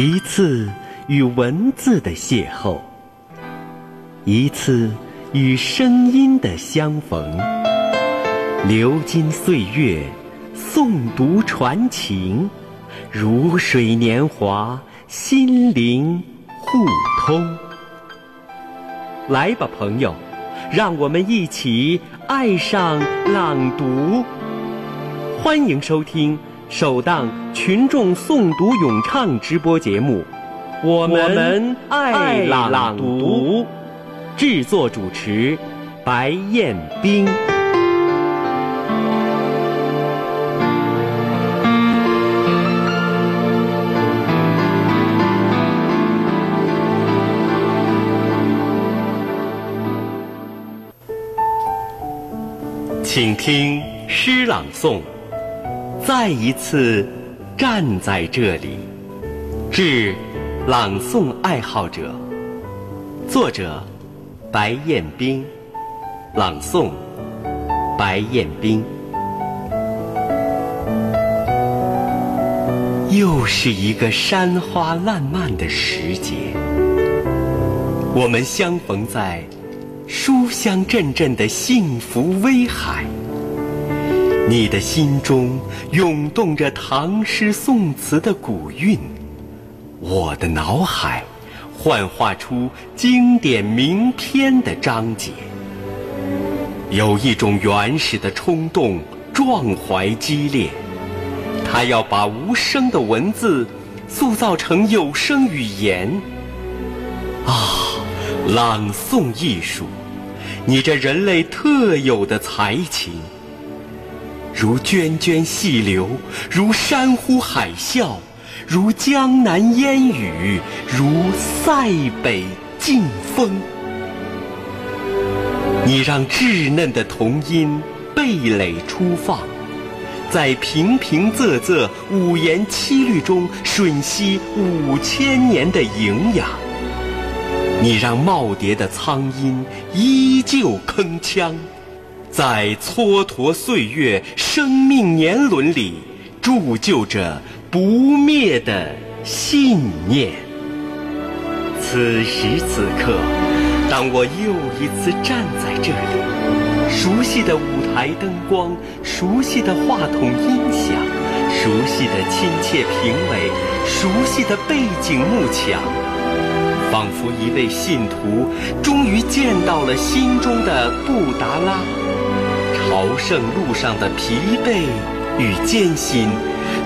一次与文字的邂逅，一次与声音的相逢。流金岁月，诵读传情，如水年华，心灵互通。来吧，朋友，让我们一起爱上朗读。欢迎收听。首档群众诵读咏唱直播节目，我们爱朗读，制作主持白彦冰。请听诗朗诵。再一次站在这里，致朗诵爱好者。作者：白彦冰，朗诵：白彦冰。又是一个山花烂漫的时节，我们相逢在书香阵阵的幸福威海。你的心中涌动着唐诗宋词的古韵，我的脑海幻化出经典名篇的章节。有一种原始的冲动，壮怀激烈，它要把无声的文字塑造成有声语言。啊，朗诵艺术，你这人类特有的才情。如涓涓细流，如山呼海啸，如江南烟雨，如塞北劲风。你让稚嫩的童音蓓蕾初放，在平平仄仄五言七律中吮吸五千年的营养。你让耄耋的苍鹰依旧铿锵。在蹉跎岁月、生命年轮里，铸就着不灭的信念。此时此刻，当我又一次站在这里，熟悉的舞台灯光，熟悉的话筒音响，熟悉的亲切评委，熟悉的背景幕墙，仿佛一位信徒终于见到了心中的布达拉。朝圣路上的疲惫与艰辛，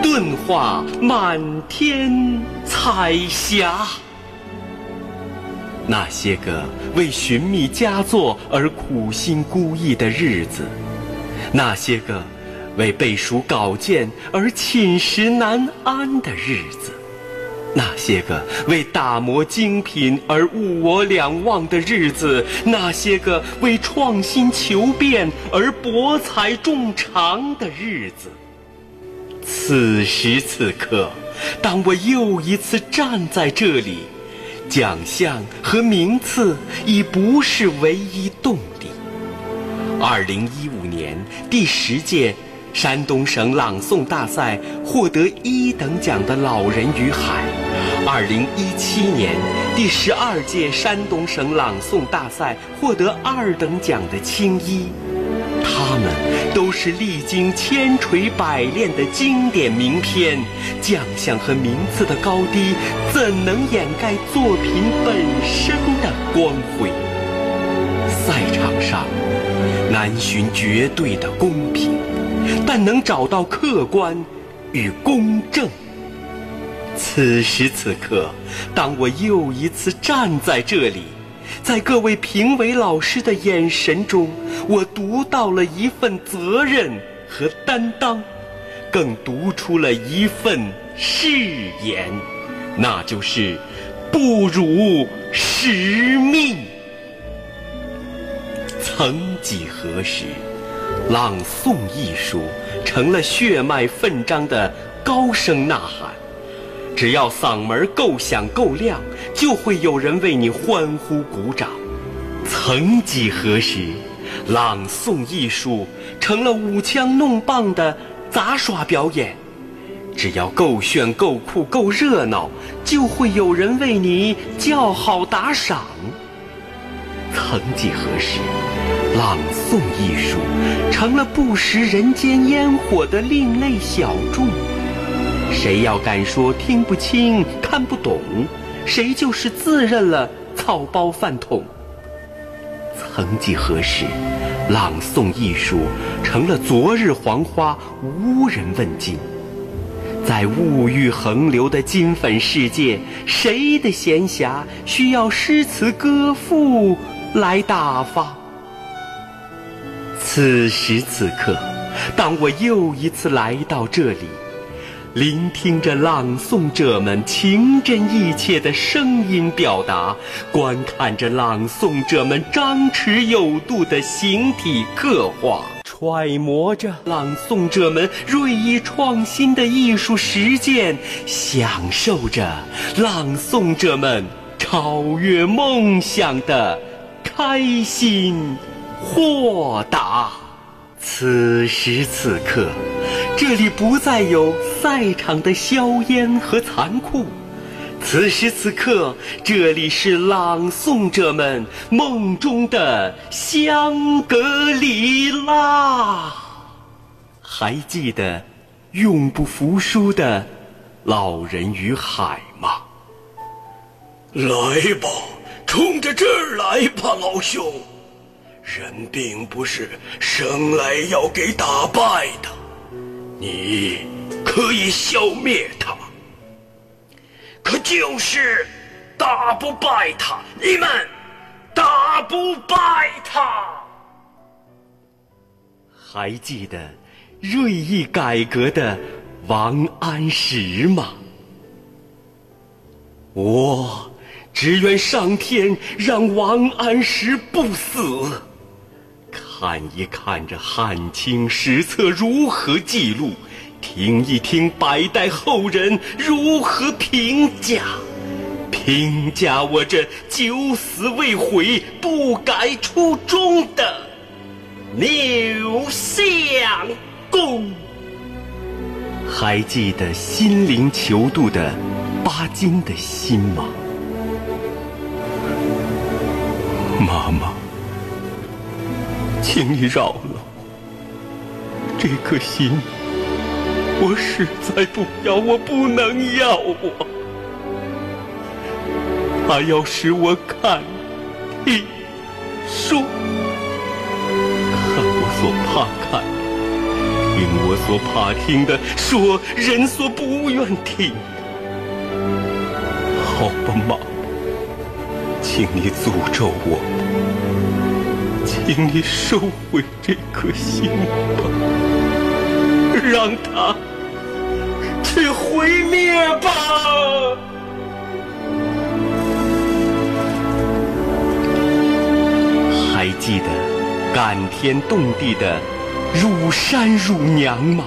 顿化满天彩霞。那些个为寻觅佳作而苦心孤诣的日子，那些个为背熟稿件而寝食难安的日子。那些个为打磨精品而物我两忘的日子，那些个为创新求变而博采众长的日子。此时此刻，当我又一次站在这里，奖项和名次已不是唯一动力。二零一五年第十届。山东省朗诵大赛获得一等奖的《老人与海》，二零一七年第十二届山东省朗诵大赛获得二等奖的《青衣》，他们都是历经千锤百炼的经典名篇，奖项和名次的高低怎能掩盖作品本身的光辉？赛场上难寻绝对的公平。但能找到客观与公正。此时此刻，当我又一次站在这里，在各位评委老师的眼神中，我读到了一份责任和担当，更读出了一份誓言，那就是不辱使命。曾几何时。朗诵艺术成了血脉奋张的高声呐喊，只要嗓门够响够亮，就会有人为你欢呼鼓掌。曾几何时，朗诵艺术成了舞枪弄棒的杂耍表演，只要够炫、够酷、够热闹，就会有人为你叫好打赏。曾几何时，朗诵艺术成了不食人间烟火的另类小众。谁要敢说听不清、看不懂，谁就是自认了草包饭桶。曾几何时，朗诵艺术成了昨日黄花，无人问津。在物欲横流的金粉世界，谁的闲暇需要诗词歌赋来打发？此时此刻，当我又一次来到这里，聆听着朗诵者们情真意切的声音表达，观看着朗诵者们张弛有度的形体刻画。揣摩着朗诵者们锐意创新的艺术实践，享受着朗诵者们超越梦想的开心豁达。此时此刻，这里不再有赛场的硝烟和残酷。此时此刻，这里是朗诵者们梦中的香格里拉。还记得永不服输的老人与海吗？来吧，冲着这儿来吧，老兄！人并不是生来要给打败的，你可以消灭他。可就是打不败他，你们打不败他。还记得锐意改革的王安石吗？我只愿上天让王安石不死，看一看这汉清史册如何记录。听一听百代后人如何评价，评价我这九死未悔、不改初衷的刘相公。还记得心灵求渡的巴金的心吗？妈妈，请你饶了这颗心。我实在不要，我不能要我。他要使我看、听、说，看我所怕看的，听我所怕听的，说人所不愿听。好吧，妈妈，请你诅咒我，请你收回这颗心吧，让他。去毁灭吧！还记得感天动地的乳山乳娘吗？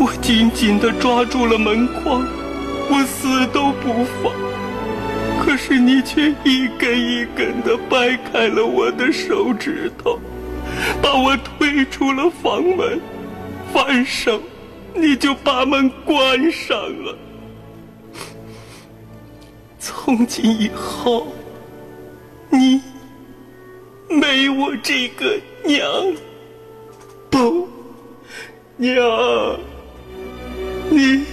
我紧紧地抓住了门框，我死都不放。可是你却一根一根地掰开了我的手指头，把我推出了房门。反手，你就把门关上了。从今以后，你没我这个娘，不，娘，你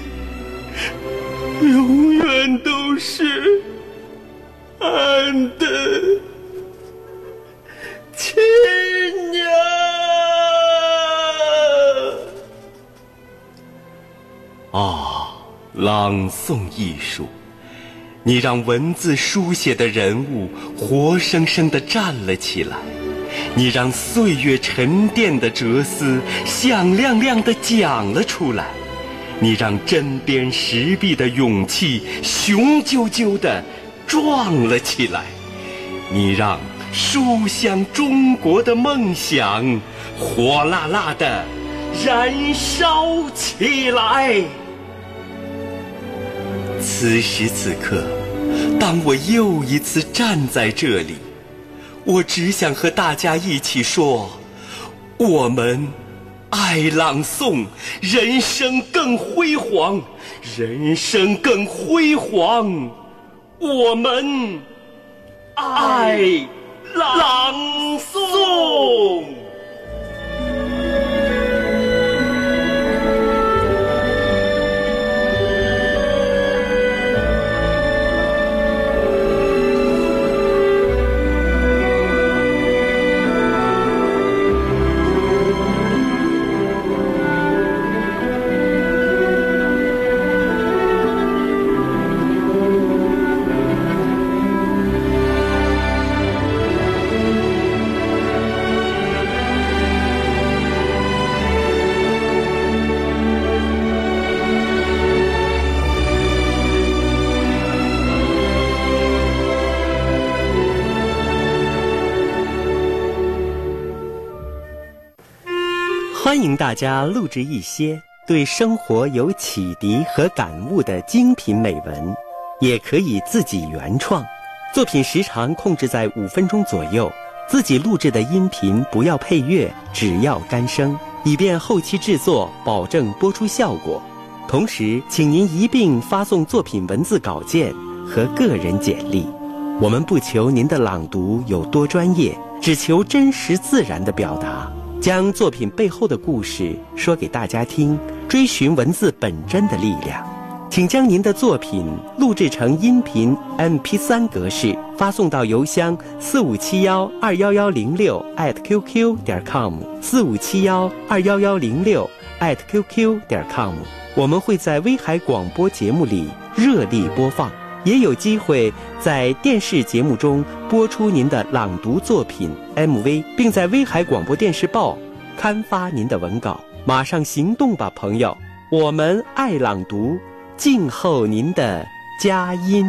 永远都是俺的亲娘。啊，朗诵艺术，你让文字书写的人物活生生的站了起来，你让岁月沉淀的哲思响亮亮的讲了出来，你让针砭时弊的勇气雄赳赳的壮了起来，你让书香中国的梦想火辣辣的燃烧起来。此时此刻，当我又一次站在这里，我只想和大家一起说：我们爱朗诵，人生更辉煌，人生更辉煌。我们爱朗诵。欢迎大家录制一些对生活有启迪和感悟的精品美文，也可以自己原创。作品时长控制在五分钟左右，自己录制的音频不要配乐，只要干声，以便后期制作保证播出效果。同时，请您一并发送作品文字稿件和个人简历。我们不求您的朗读有多专业，只求真实自然的表达。将作品背后的故事说给大家听，追寻文字本真的力量。请将您的作品录制成音频 MP3 格式，发送到邮箱四五七幺二幺幺零六 @QQ 点 com 四五七幺二幺幺零六 @QQ 点 com。我们会在威海广播节目里热力播放。也有机会在电视节目中播出您的朗读作品 MV，并在威海广播电视报刊发您的文稿。马上行动吧，朋友！我们爱朗读，静候您的佳音。